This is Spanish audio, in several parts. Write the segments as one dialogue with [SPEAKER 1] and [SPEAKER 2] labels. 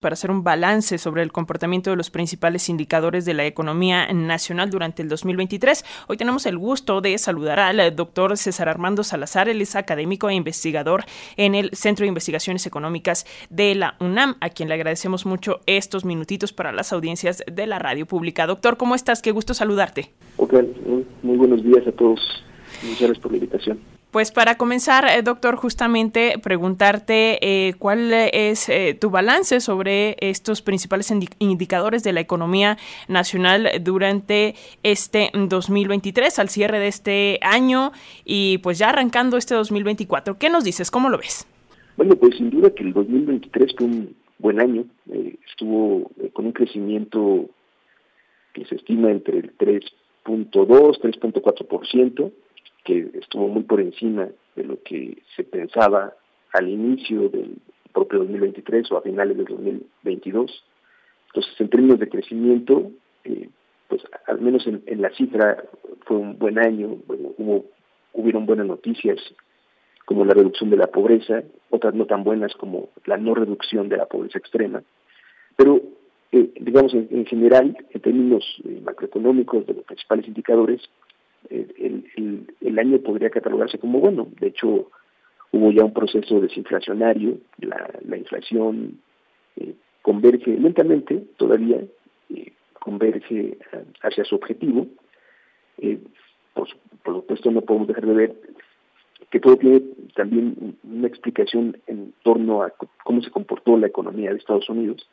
[SPEAKER 1] para hacer un balance sobre el comportamiento de los principales indicadores de la economía nacional durante el 2023. Hoy tenemos el gusto de saludar al doctor César Armando Salazar, él es académico e investigador en el Centro de Investigaciones Económicas de la UNAM, a quien le agradecemos mucho estos minutitos para las audiencias de la radio pública. Doctor, ¿cómo estás? Qué gusto saludarte.
[SPEAKER 2] Ok, muy buenos días a todos. Muchas gracias por la invitación.
[SPEAKER 1] Pues para comenzar, eh, doctor, justamente preguntarte eh, cuál es eh, tu balance sobre estos principales indicadores de la economía nacional durante este 2023, al cierre de este año y pues ya arrancando este 2024. ¿Qué nos dices? ¿Cómo lo ves?
[SPEAKER 2] Bueno, pues sin duda que el 2023 fue un buen año. estuvo con un crecimiento que se estima entre el 3.2, 3.4% que estuvo muy por encima de lo que se pensaba al inicio del propio 2023 o a finales del 2022. Entonces, en términos de crecimiento, eh, pues al menos en, la cifra fue un buen año, hubo, hubieron buenas noticias como la reducción de la pobreza, otras no tan buenas como la no reducción de la pobreza extrema, pero eh, digamos en, general, en términos eh, macroeconómicos de los principales indicadores, el, año podría catalogarse como bueno. De hecho, hubo ya un proceso desinflacionario, la, la inflación eh, converge lentamente todavía, eh, converge hacia su objetivo. Eh, por, por supuesto, no podemos dejar de ver que todo tiene también una explicación en torno a cómo se comportó la economía de Estados Unidos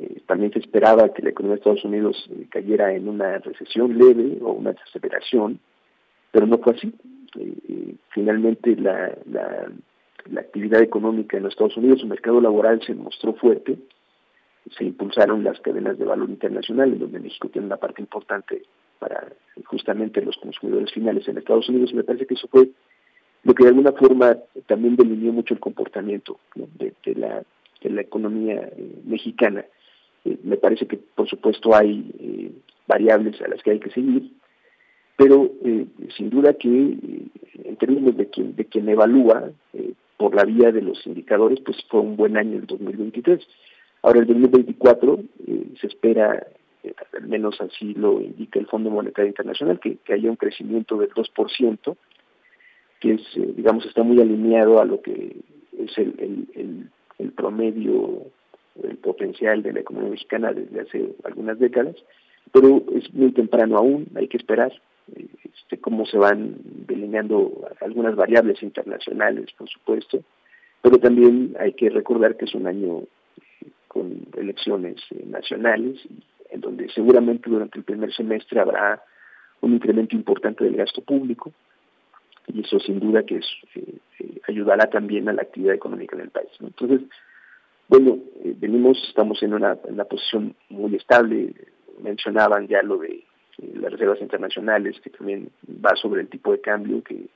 [SPEAKER 2] eh, también se esperaba que la economía de Estados Unidos eh, cayera en una recesión leve o una desaceleración, pero no fue así. Eh, finalmente la, la, actividad económica en los Estados Unidos, su mercado laboral se mostró fuerte, se impulsaron las cadenas de valor internacional, en donde México tiene una parte importante para justamente los consumidores finales en Estados Unidos, me parece que eso fue lo que de alguna forma también delineó mucho el comportamiento de, la, de la economía mexicana. Eh, me parece que, por supuesto, hay eh, variables a las que hay que seguir, pero eh, sin duda que en términos de quien, de quien evalúa por la vía de los indicadores, pues fue un buen año el 2023. Ahora el 2024 se espera, al menos así lo indica el Fondo Monetario Internacional, que, haya un crecimiento del 2%, que es, digamos, está muy alineado a lo que es el, el promedio el potencial de la economía mexicana desde hace algunas décadas, pero es muy temprano aún, hay que esperar este, cómo se van delineando algunas variables internacionales, por supuesto, pero también hay que recordar que es un año eh, con elecciones eh, nacionales, en donde seguramente durante el primer semestre habrá un incremento importante del gasto público, y eso sin duda que es, eh, ayudará también a la actividad económica en el país. Entonces, bueno, eh, venimos, estamos en una, posición muy estable, mencionaban ya lo de eh, las reservas internacionales, que también va sobre el tipo de cambio, que,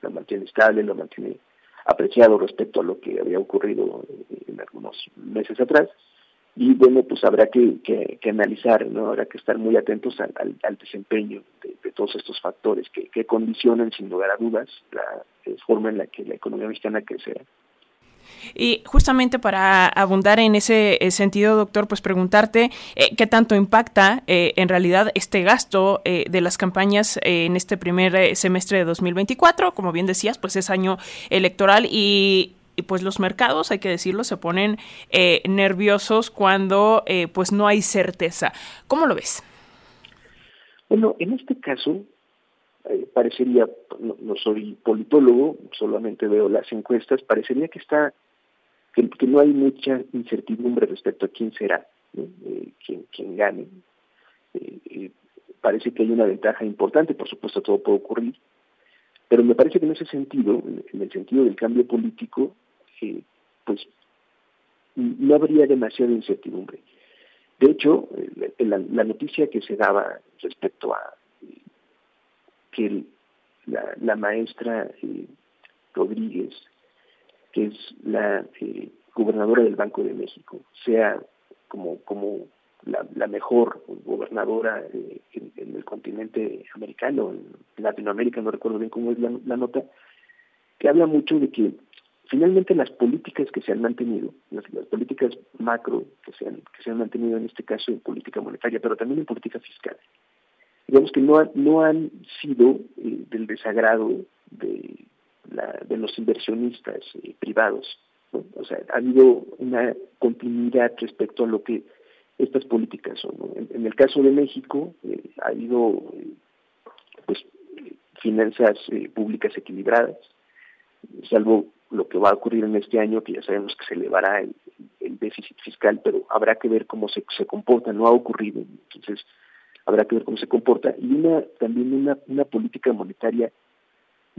[SPEAKER 2] lo mantiene estable, lo mantiene apreciado respecto a lo que había ocurrido eh, en algunos meses atrás. Y bueno, pues habrá que, que, analizar, ¿no? Habrá que estar muy atentos al, al, desempeño de, todos estos factores que, que condicionan, sin lugar a dudas, la forma en la que la economía mexicana crecerá.
[SPEAKER 1] Y justamente para abundar en ese eh, sentido, doctor, pues preguntarte eh, qué tanto impacta eh, en realidad este gasto de las campañas en este primer semestre de 2024. Como bien decías, pues es año electoral y, pues los mercados, hay que decirlo, se ponen nerviosos cuando pues no hay certeza. ¿Cómo lo ves?
[SPEAKER 2] Bueno, en este caso, parecería, no, soy politólogo, solamente veo las encuestas, parecería que está que, no hay mucha incertidumbre respecto a quién será, eh, quién, gane. Eh, eh, parece que hay una ventaja importante, por supuesto todo puede ocurrir, pero me parece que en ese sentido, en el sentido del cambio político, pues no habría demasiada incertidumbre. De hecho, la, noticia que se daba respecto a que la, maestra Rodríguez que es la eh, gobernadora del Banco de México, sea como, como la, mejor gobernadora eh, en, el continente americano, en Latinoamérica, no recuerdo bien cómo es la, nota, que habla mucho de que finalmente las políticas que se han mantenido, las, políticas macro que se, han, que se han mantenido en este caso en política monetaria, pero también en política fiscal, digamos que no, no han sido eh, del desagrado de, la, de los inversionistas eh, privados. O sea, ha habido una continuidad respecto a lo que estas políticas son. En, el caso de México eh, ha habido pues finanzas públicas equilibradas, salvo lo que va a ocurrir en este año, que ya sabemos que se elevará el, déficit fiscal, pero habrá que ver cómo se, se comporta, no ha ocurrido. Entonces, habrá que ver cómo se comporta. Y una también una, una política monetaria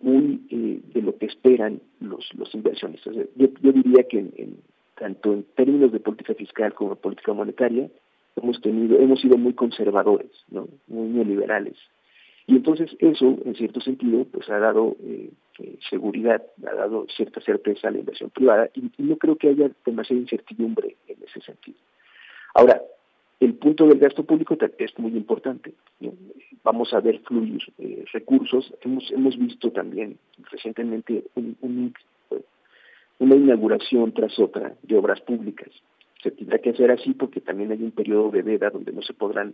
[SPEAKER 2] muy eh, de lo que esperan los, los inversionistas. Yo, yo diría que en, tanto en términos de política fiscal como política monetaria, hemos tenido, hemos sido muy conservadores, ¿no? muy neoliberales. Y entonces eso, en cierto sentido, pues ha dado eh, eh, seguridad, ha dado cierta certeza a la inversión privada y, no creo que haya demasiada incertidumbre en ese sentido. Ahora, el punto del gasto público es muy importante. Vamos a ver fluir eh, recursos. Hemos, hemos visto también recientemente una inauguración tras otra de obras públicas. Se tendrá que hacer así porque también hay un periodo de veda donde no se podrán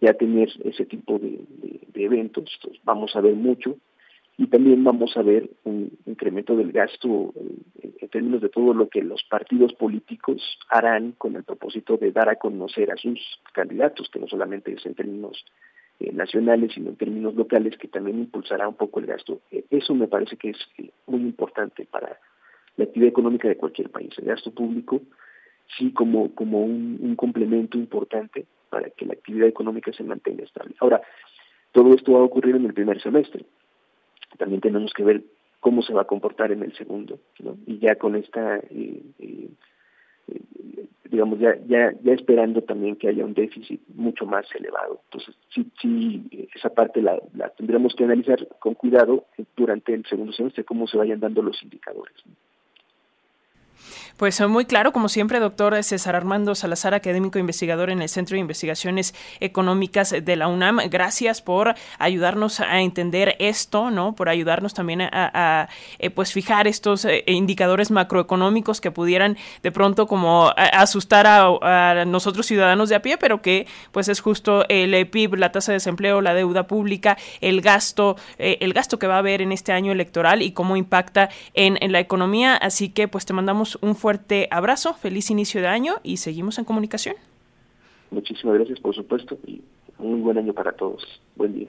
[SPEAKER 2] ya tener ese tipo de, eventos. vamos a ver mucho y también vamos a ver un incremento del gasto en, términos de todo lo que los partidos políticos harán con el propósito de dar a conocer a sus candidatos, que no solamente es en términos eh, nacionales, sino en términos locales, que también impulsará un poco el gasto. Eh, eso me parece que es eh, muy importante para la actividad económica de cualquier país. El gasto público, sí, como, como un complemento importante para que la actividad económica se mantenga estable. Ahora, todo esto va a ocurrir en el primer semestre. También tenemos que ver cómo se va a comportar en el segundo. Y ya con esta, eh, eh, digamos, ya, ya, ya esperando también que haya un déficit mucho más elevado. Entonces, sí, sí esa parte la, la tendremos que analizar con cuidado durante el segundo semestre, cómo se vayan dando los indicadores.
[SPEAKER 1] Pues muy claro, como siempre, doctor César Armando Salazar, académico investigador en el Centro de Investigaciones Económicas de la UNAM. Gracias por ayudarnos a entender esto, ¿no? Por ayudarnos también a, eh, pues fijar estos eh, indicadores macroeconómicos que pudieran de pronto como asustar a, nosotros ciudadanos de a pie, pero que pues es justo el PIB, la tasa de desempleo, la deuda pública, el gasto, eh, el gasto que va a haber en este año electoral y cómo impacta en, en la economía. Así que pues te un fuerte abrazo, feliz inicio de año y seguimos en comunicación.
[SPEAKER 2] Muchísimas gracias, por supuesto, y un buen año para todos. Buen día.